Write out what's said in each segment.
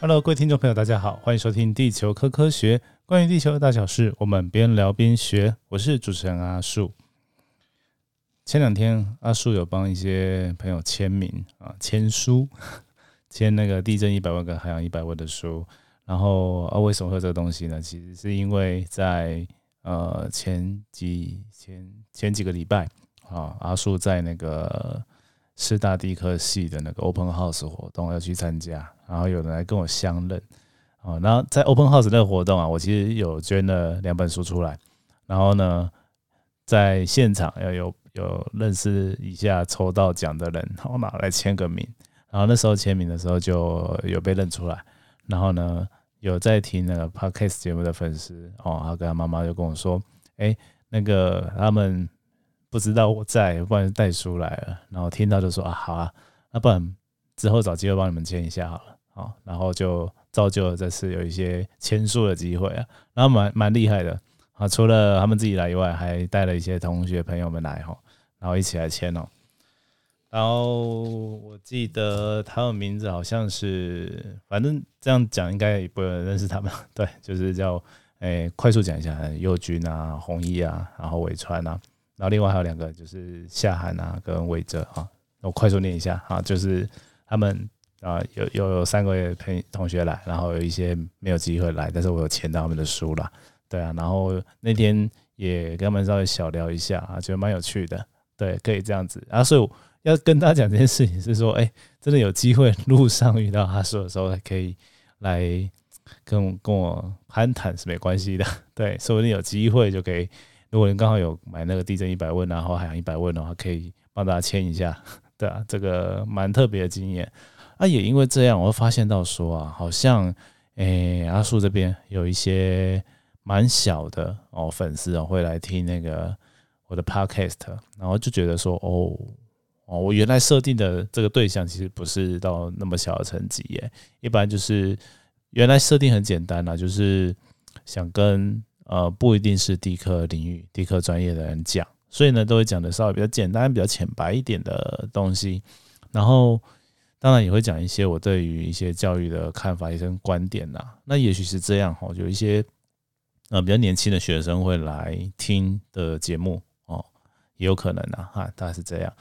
Hello，各位听众朋友，大家好，欢迎收听《地球科科学》，关于地球的大小事，我们边聊边学。我是主持人阿树。前两天阿树有帮一些朋友签名啊，签书，签那个《地震一百万》跟《海洋一百万》的书。然后啊，为什么会这个东西呢？其实是因为在呃前几前前几个礼拜啊，阿树在那个。师大地科系的那个 Open House 活动要去参加，然后有人来跟我相认，哦，然后在 Open House 那个活动啊，我其实有捐了两本书出来，然后呢，在现场要有有认识一下抽到奖的人，然后拿来签个名，然后那时候签名的时候就有被认出来，然后呢，有在听那个 Podcast 节目的粉丝哦，他跟他妈妈就跟我说，哎，那个他们。不知道我在，不然带书来了，然后听到就说啊，好啊，那不然之后找机会帮你们签一下好了，好，然后就造就了这次有一些签书的机会啊，然后蛮蛮厉害的。啊，除了他们自己来以外，还带了一些同学朋友们来哈，然后一起来签哦，然后我记得他们名字好像是，反正这样讲应该也不会认识他们，对，就是叫诶，快速讲一下，佑君啊，弘毅啊，然后伟川啊。然后另外还有两个，就是夏涵啊跟魏哲啊，我快速念一下啊，就是他们啊有有有三个月陪同学来，然后有一些没有机会来，但是我有签到他们的书了，对啊，然后那天也跟他们稍微小聊一下啊，觉得蛮有趣的，对，可以这样子。啊，所以要跟大家讲这件事情是说，哎，真的有机会路上遇到他说的时候，可以来跟我跟我攀谈是没关系的，对，说不定有机会就可以。如果您刚好有买那个地震一百问，然后海洋一百问的话，可以帮大家签一下，对啊，这个蛮特别的经验。啊，也因为这样，我会发现到说啊，好像诶阿树这边有一些蛮小的哦粉丝哦会来听那个我的 podcast，然后就觉得说哦哦，我原来设定的这个对象其实不是到那么小的层级耶，一般就是原来设定很简单啦，就是想跟。呃，不一定是地科领域、地科专业的人讲，所以呢，都会讲的稍微比较简单、比较浅白一点的东西。然后，当然也会讲一些我对于一些教育的看法、一些观点呐。那也许是这样哈，有一些呃比较年轻的学生会来听的节目哦，也有可能啊，哈，大概是这样。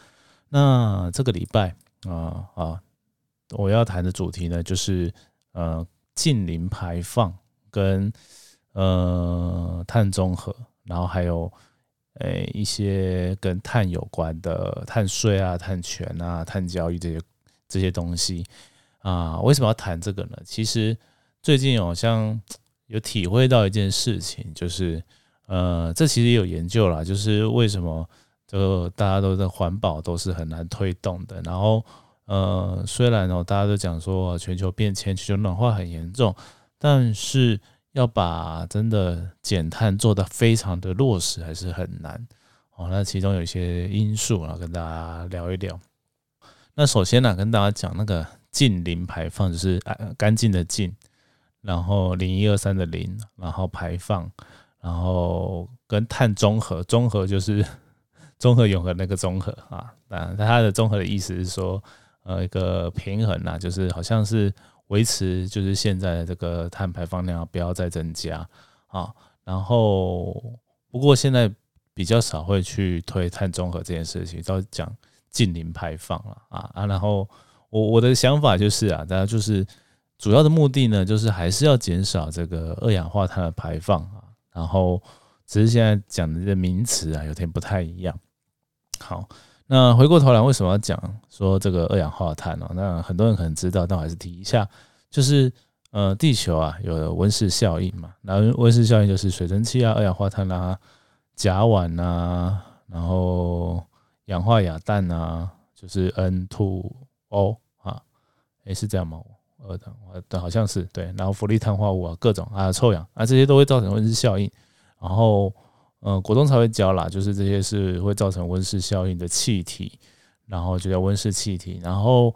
那这个礼拜啊啊，我要谈的主题呢，就是呃近零排放跟。呃，碳中和，然后还有诶一些跟碳有关的碳税啊、碳权啊、碳交易这些这些东西啊，为什么要谈这个呢？其实最近好像有体会到一件事情，就是呃，这其实也有研究啦，就是为什么这大家都在环保都是很难推动的。然后呃，虽然哦大家都讲说全球变迁、全球暖化很严重，但是要把真的减碳做得非常的落实，还是很难哦。那其中有一些因素啊，跟大家聊一聊。那首先呢，跟大家讲那个近零排放，就是干净的净，然后零一二三的零，然后排放，然后跟碳中和，中和就是 综合永恒那个综合啊。那它的综合的意思是说，呃，一个平衡啊，就是好像是。维持就是现在的这个碳排放量不要再增加啊，然后不过现在比较少会去推碳中和这件事情，都讲近零排放了啊啊，然后我我的想法就是啊，大家就是主要的目的呢，就是还是要减少这个二氧化碳的排放啊，然后只是现在讲的这个名词啊有点不太一样，好。那回过头来，为什么要讲说这个二氧化碳呢？那很多人可能知道，但我还是提一下，就是呃，地球啊有温室效应嘛。那温室效应就是水蒸气啊、二氧化碳啊、甲烷啊，然后氧化亚氮啊，就是 N2O O 啊，诶，是这样吗？二的，对，好像是对。然后氟利碳化物啊，各种啊，臭氧啊，这些都会造成温室效应。然后呃，国中才会教啦，就是这些是会造成温室效应的气体，然后就叫温室气体。然后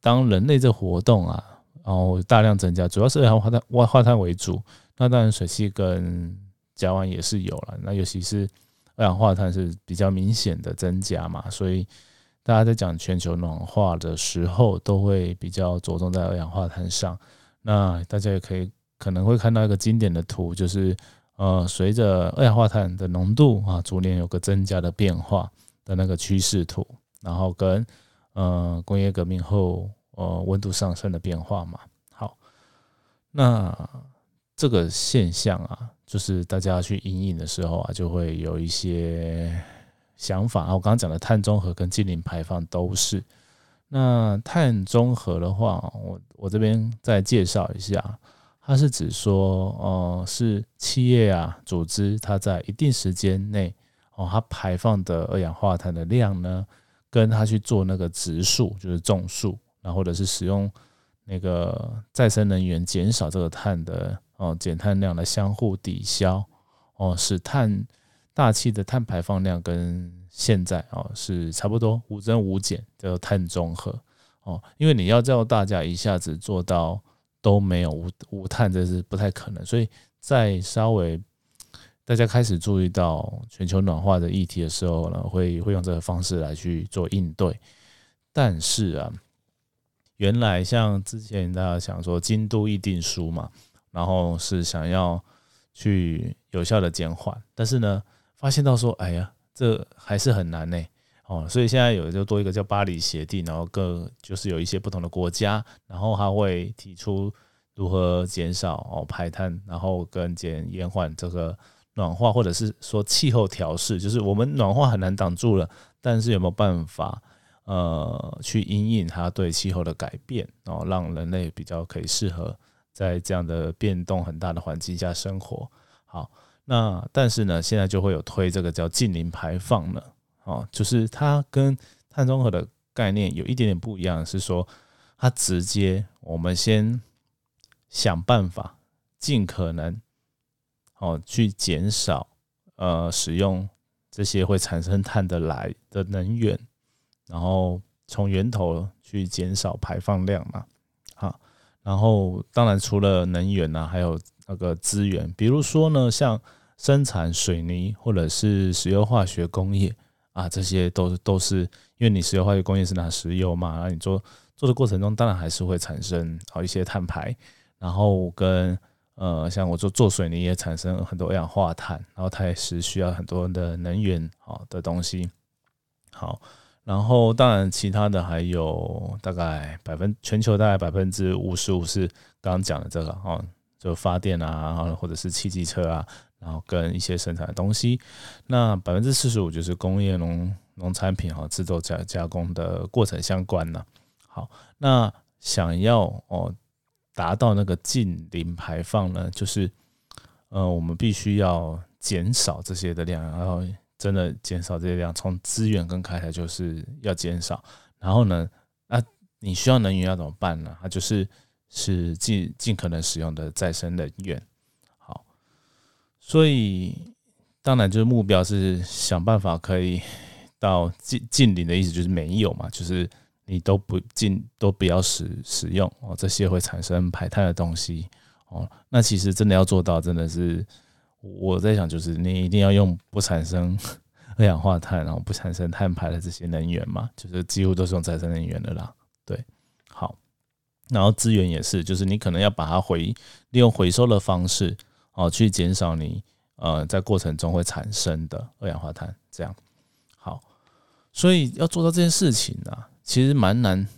当人类这活动啊，然后大量增加，主要是二氧化碳、二氧化碳为主。那当然水汽跟甲烷也是有了，那尤其是二氧化碳是比较明显的增加嘛，所以大家在讲全球暖化的时候，都会比较着重在二氧化碳上。那大家也可以可能会看到一个经典的图，就是呃，随着二氧化碳的浓度啊逐年有个增加的变化的那个趋势图，然后跟呃工业革命后呃温度上升的变化嘛。好，那这个现象啊，就是大家去引引的时候啊，就会有一些想法啊。我刚刚讲的碳中和跟近零排放都是。那碳中和的话，我我这边再介绍一下，它是指说，呃，是企业啊组织它在一定时间内哦，它排放的二氧化碳的量呢，跟它去做那个植树，就是种树，然后或者是使用那个再生能源减少这个碳的哦减碳量的相互抵消哦，使碳大气的碳排放量跟现在哦是差不多五增五减，叫碳中和。哦，因为你要叫大家一下子做到都没有无无碳，这是不太可能。所以在稍微大家开始注意到全球暖化的议题的时候呢，会会用这个方式来去做应对。但是啊，原来像之前大家想说京都议定书嘛，然后是想要去有效的减缓，但是呢，发现到说，哎呀。这还是很难呢，哦，所以现在有就多一个叫巴黎协定，然后各就是有一些不同的国家，然后他会提出如何减少哦排碳，然后跟减延缓这个暖化，或者是说气候调试，就是我们暖化很难挡住了，但是有没有办法呃去因应它对气候的改变，然后让人类比较可以适合在这样的变动很大的环境下生活，好。那但是呢，现在就会有推这个叫近零排放了，哦，就是它跟碳中和的概念有一点点不一样，是说它直接我们先想办法尽可能哦去减少呃使用这些会产生碳的来的能源，然后从源头去减少排放量嘛，好，然后当然除了能源呢，还有那个资源，比如说呢，像生产水泥或者是石油化学工业啊，这些都都是因为你石油化学工业是拿石油嘛，那你做做的过程中，当然还是会产生好一些碳排，然后跟呃，像我做做水泥也产生很多二氧化碳，然后它也是需要很多的能源好的东西。好，然后当然其他的还有大概百分全球大概百分之五十五是刚刚讲的这个哦，就发电啊，或者是汽机车啊。然后跟一些生产的东西，那百分之四十五就是工业农农产品哈制作加加工的过程相关呢。好，那想要哦达到那个近零排放呢，就是呃我们必须要减少这些的量，然后真的减少这些量，从资源跟开采就是要减少。然后呢，那你需要能源要怎么办呢？它就是是尽尽可能使用的再生能源。所以，当然就是目标是想办法可以到近近零的意思，就是没有嘛，就是你都不进都不要使使用哦，这些会产生排碳的东西哦。那其实真的要做到，真的是我在想，就是你一定要用不产生二氧化碳，然后不产生碳排的这些能源嘛，就是几乎都是用再生能源的啦。对，好，然后资源也是，就是你可能要把它回利用回收的方式。哦，去减少你呃在过程中会产生的二氧化碳，这样好。所以要做到这件事情呢，其实蛮难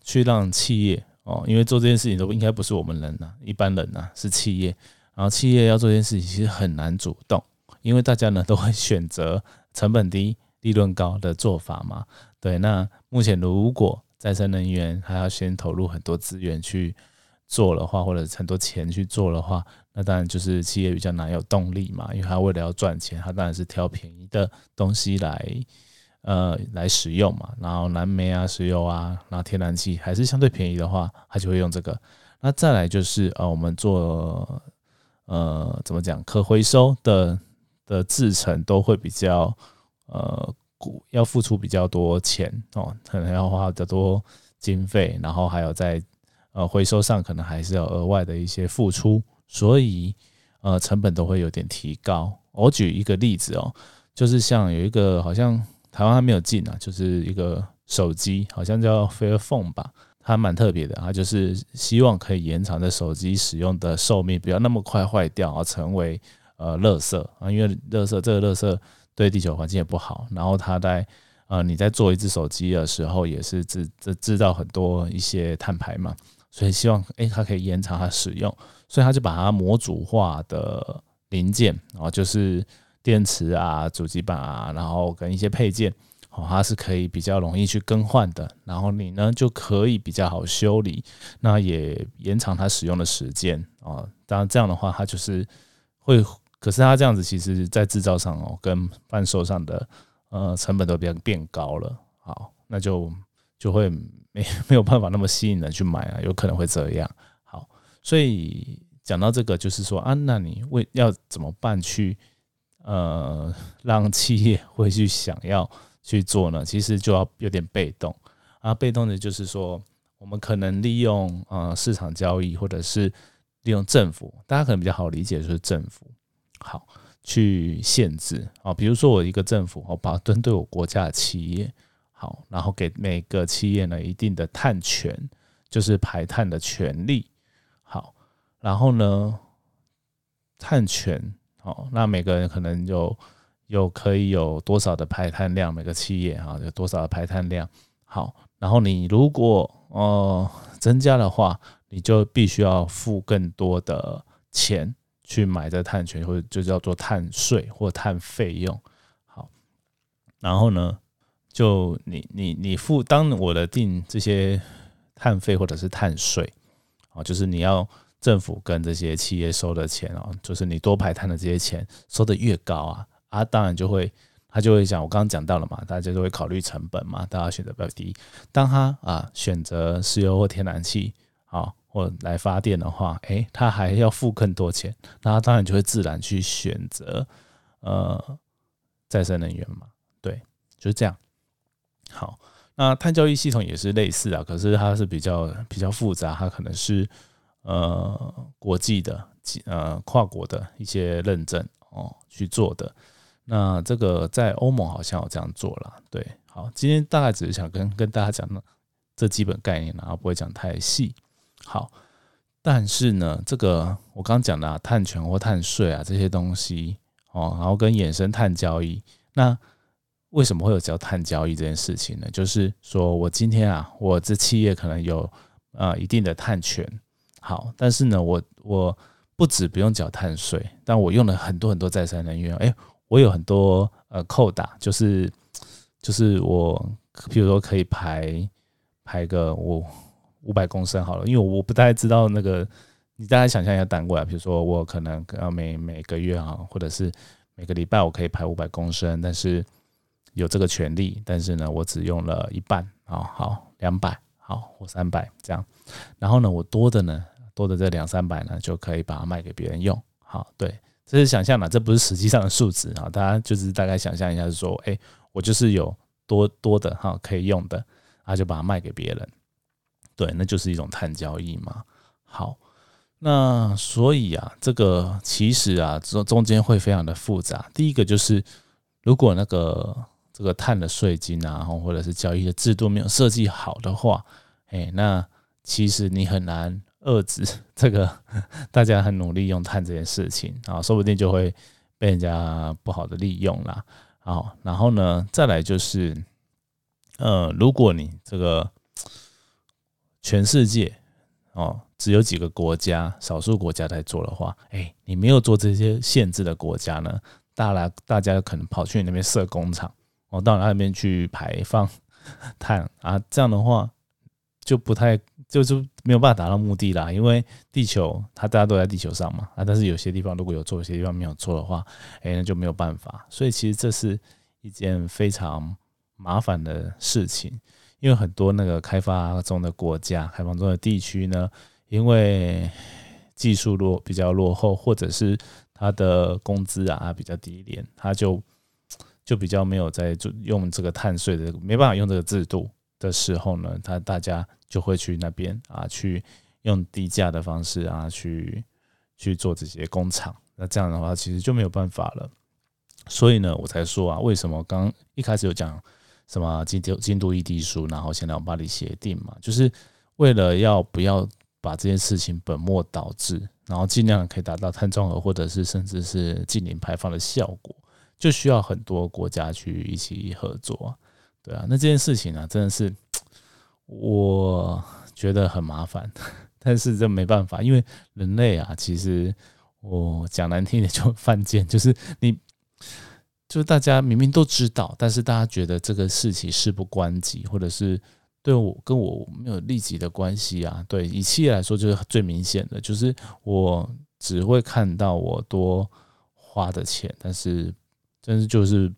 去让企业哦，因为做这件事情都应该不是我们人呐，一般人呐是企业，然后企业要做这件事情其实很难主动，因为大家呢都会选择成本低、利润高的做法嘛。对，那目前如果再生能源还要先投入很多资源去做的话，或者很多钱去做的话。那当然就是企业比较难有动力嘛，因为他为了要赚钱，他当然是挑便宜的东西来，呃，来使用嘛。然后蓝煤啊、石油啊，然后天然气还是相对便宜的话，他就会用这个。那再来就是呃，我们做呃怎么讲可回收的的制成都会比较呃，要付出比较多钱哦，可能要花比较多经费，然后还有在呃回收上可能还是要额外的一些付出。所以，呃，成本都会有点提高。我举一个例子哦，就是像有一个好像台湾还没有进啊，就是一个手机，好像叫 Fairphone 吧，它蛮特别的，它就是希望可以延长这手机使用的寿命，不要那么快坏掉，而成为呃垃圾啊，因为垃圾这个垃圾对地球环境也不好。然后它在呃你在做一只手机的时候，也是制制制造很多一些碳排嘛，所以希望诶它可以延长它使用，所以他就把它模组化的零件啊，就是电池啊、主机板啊，然后跟一些配件。哦，它是可以比较容易去更换的，然后你呢就可以比较好修理，那也延长它使用的时间啊。当然这样的话，它就是会，可是它这样子其实在制造上哦，跟贩售上的呃成本都比较变高了。好，那就就会没没有办法那么吸引人去买啊，有可能会这样。好，所以讲到这个，就是说啊，那你为要怎么办去呃让企业会去想要。去做呢，其实就要有点被动啊。被动的就是说，我们可能利用呃市场交易，或者是利用政府，大家可能比较好理解，就是政府好去限制啊。比如说我一个政府，我把针对我国家的企业好，然后给每个企业呢一定的碳权，就是排碳的权利好，然后呢碳权好，那每个人可能就。有可以有多少的排碳量？每个企业哈有多少的排碳量？好，然后你如果呃增加的话，你就必须要付更多的钱去买这碳权，或者就叫做碳税或碳费用。好，然后呢，就你你你付当我的定这些碳费或者是碳税，啊，就是你要政府跟这些企业收的钱哦，就是你多排碳的这些钱收的越高啊。他当然就会，他就会讲，我刚刚讲到了嘛，大家就会考虑成本嘛，大家选择比较低。当他啊选择石油或天然气啊或来发电的话，诶，他还要付更多钱，那他当然就会自然去选择呃再生能源嘛，对，就是这样。好，那碳交易系统也是类似啊，可是它是比较比较复杂，它可能是呃国际的呃跨国的一些认证哦去做的。那这个在欧盟好像有这样做了，对，好，今天大概只是想跟跟大家讲呢这基本概念然后不会讲太细。好，但是呢，这个我刚讲的啊碳权或碳税啊这些东西哦，然后跟衍生碳交易，那为什么会有叫碳交易这件事情呢？就是说我今天啊，我这企业可能有呃一定的碳权，好，但是呢，我我不止不用缴碳税，但我用了很多很多再生能源，哎。我有很多呃扣打，就是就是我，譬如说可以排排个我五百公升好了，因为我不太知道那个，你大家想象一下单位啊，比如说我可能要每每个月啊，或者是每个礼拜我可以排五百公升，但是有这个权利，但是呢，我只用了一半啊，好两百好或三百这样，然后呢，我多的呢，多的这两三百呢，就可以把它卖给别人用，好对。这是想象嘛，这不是实际上的数值啊，大家就是大概想象一下，说，哎，我就是有多多的哈可以用的，然后就把它卖给别人，对，那就是一种碳交易嘛。好，那所以啊，这个其实啊，中中间会非常的复杂。第一个就是，如果那个这个碳的税金啊，或者是交易的制度没有设计好的话，哎，那其实你很难。遏制 这个，大家很努力用碳这件事情啊，说不定就会被人家不好的利用啦。好，然后呢，再来就是，呃，如果你这个全世界哦，只有几个国家、少数国家在做的话，哎，你没有做这些限制的国家呢，大家大家可能跑去你那边设工厂，哦，到那边去排放 碳啊，这样的话就不太。就是没有办法达到目的啦，因为地球它大家都在地球上嘛啊，但是有些地方如果有做，有些地方没有做的话，哎，那就没有办法。所以其实这是一件非常麻烦的事情，因为很多那个开发中的国家、开发中的地区呢，因为技术落比较落后，或者是它的工资啊比较低廉，它就就比较没有在做用这个碳税的，没办法用这个制度的时候呢，他大家。就会去那边啊，去用低价的方式啊，去去做这些工厂。那这样的话，其实就没有办法了。所以呢，我才说啊，为什么刚一开始有讲什么京都京都议定书，然后现在巴黎协定嘛，就是为了要不要把这件事情本末倒置，然后尽量可以达到碳中和或者是甚至是近零排放的效果，就需要很多国家去一起合作。对啊，那这件事情呢，真的是我觉得很麻烦，但是这没办法，因为人类啊，其实我讲难听点就犯贱，就是你，就是大家明明都知道，但是大家觉得这个事情事不关己，或者是对我跟我没有立即的关系啊。对，以企业来说就是最明显的，就是我只会看到我多花的钱，但是真是就是。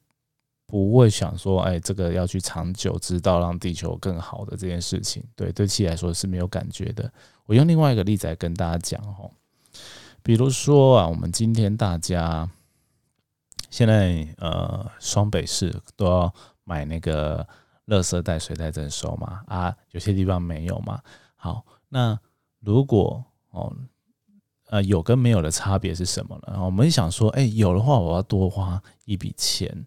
不会想说，哎，这个要去长久，直到让地球更好的这件事情，对对企业来说是没有感觉的。我用另外一个例子来跟大家讲哦，比如说啊，我们今天大家现在呃，双北市都要买那个垃圾袋、水袋征收嘛，啊，有些地方没有嘛。好，那如果哦，呃，有跟没有的差别是什么呢？我们想说，哎，有的话，我要多花一笔钱。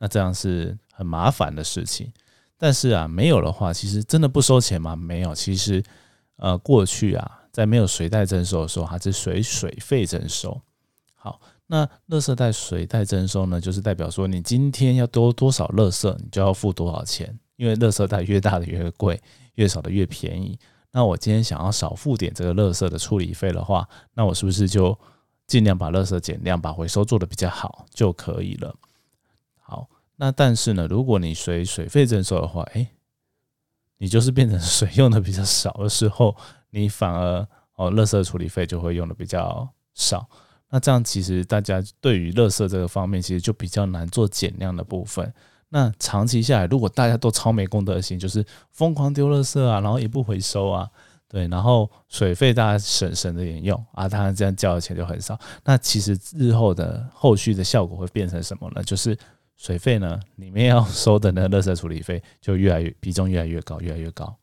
那这样是很麻烦的事情，但是啊，没有的话，其实真的不收钱吗？没有，其实呃，过去啊，在没有水袋征收的时候，它是水水费征收。好，那垃圾袋水袋征收呢，就是代表说你今天要多多少垃圾，你就要付多少钱，因为垃圾袋越大的越贵，越少的越便宜。那我今天想要少付点这个垃圾的处理费的话，那我是不是就尽量把垃圾减量，把回收做的比较好就可以了？好，那但是呢，如果你随水费征收的话，哎，你就是变成水用的比较少的时候，你反而哦，垃圾处理费就会用的比较少。那这样其实大家对于垃圾这个方面，其实就比较难做减量的部分。那长期下来，如果大家都超没公德心，就是疯狂丢垃圾啊，然后也不回收啊，对，然后水费大家省省着点用啊，当然这样交的钱就很少。那其实日后的后续的效果会变成什么呢？就是水费呢，里面要收的那个垃圾处理费就越来越比重越来越高，越来越高。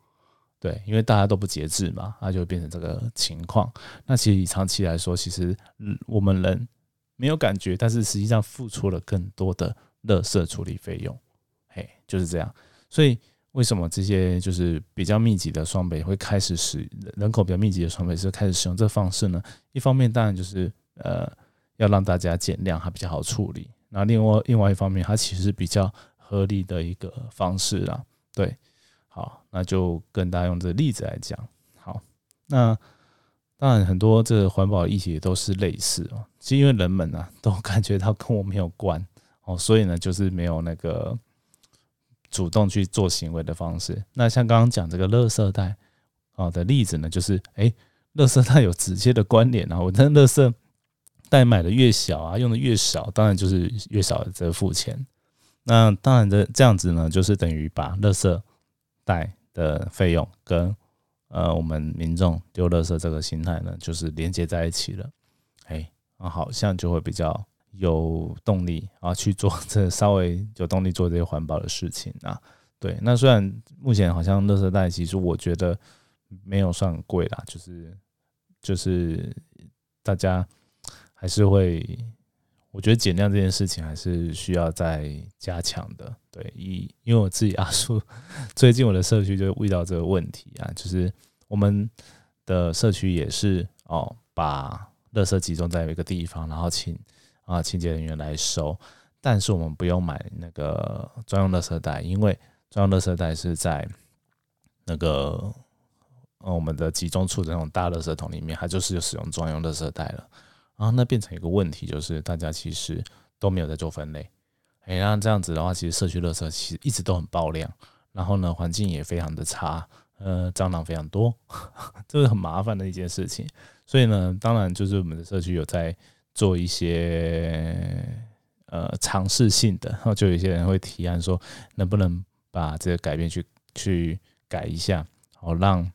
对，因为大家都不节制嘛，那就变成这个情况。那其实以长期来说，其实我们人没有感觉，但是实际上付出了更多的垃圾处理费用。嘿，就是这样。所以为什么这些就是比较密集的双北会开始使人口比较密集的双北是开始使用这方式呢？一方面当然就是呃要让大家减量，它比较好处理。那另外另外一方面，它其实比较合理的一个方式啦。对，好，那就跟大家用这例子来讲。好，那当然很多这环保议题都是类似哦，是因为人们呢都感觉到跟我没有关哦，所以呢就是没有那个主动去做行为的方式。那像刚刚讲这个垃圾袋哦的例子呢，就是哎，垃圾袋有直接的关联啊，我的垃圾。袋买的越小啊，用的越少，当然就是越少的付钱。那当然的这样子呢，就是等于把垃圾袋的费用跟呃我们民众丢垃圾这个心态呢，就是连接在一起了。哎，好像就会比较有动力啊去做这稍微有动力做这些环保的事情啊。对，那虽然目前好像垃圾袋其实我觉得没有算贵啦，就是就是大家。还是会，我觉得减量这件事情还是需要再加强的。对，一因为我自己阿叔最近我的社区就遇到这个问题啊，就是我们的社区也是哦，把垃圾集中在一个地方，然后请啊清洁人员来收，但是我们不用买那个专用垃圾袋，因为专用垃圾袋是在那个我们的集中处的那种大垃圾桶里面，它就是有使用专用垃圾袋了。然后那变成一个问题，就是大家其实都没有在做分类，哎，那这样子的话，其实社区垃圾其实一直都很爆量，然后呢，环境也非常的差，呃，蟑螂非常多，这是很麻烦的一件事情。所以呢，当然就是我们的社区有在做一些呃尝试性的，然后就有些人会提案说，能不能把这个改变去去改一下，好让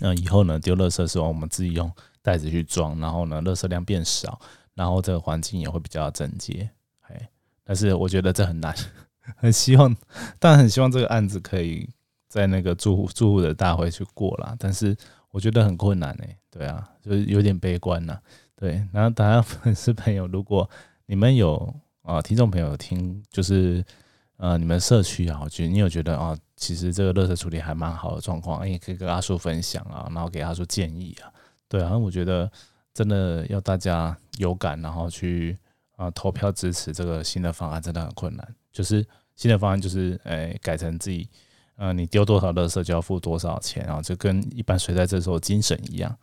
嗯以后呢丢垃圾时候我们自己用。袋子去装，然后呢，垃圾量变少，然后这个环境也会比较整洁。哎，但是我觉得这很难，很希望，当然很希望这个案子可以在那个住户住户的大会去过啦，但是我觉得很困难哎。对啊，就是有点悲观呐。对，然后大家粉丝朋友，如果你们有啊听众朋友听，就是呃，你们社区啊，我觉得你有觉得啊，其实这个垃圾处理还蛮好的状况，也可以跟阿叔分享啊，然后给阿叔建议啊，对啊，我觉得真的要大家有感，然后去啊投票支持这个新的方案，真的很困难。就是新的方案就是，诶，改成自己，呃，你丢多少垃圾就要付多少钱，然后就跟一般水在这时候精神一样，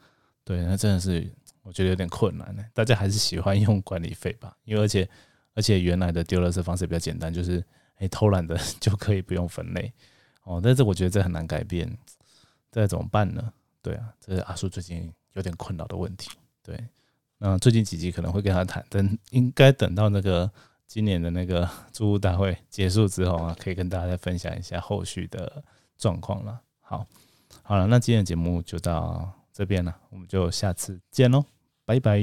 对，那真的是我觉得有点困难呢。大家还是喜欢用管理费吧，因为而且而且原来的丢垃圾方式比较简单，就是。哎，偷懒的 就可以不用分类哦，但是我觉得这很难改变，这怎么办呢？对啊，这是阿叔最近有点困扰的问题。对，那最近几集可能会跟他谈，等应该等到那个今年的那个 租屋大会结束之后啊，可以跟大家再分享一下后续的状况了。好，好了，那今天的节目就到这边了，我们就下次见喽，拜拜。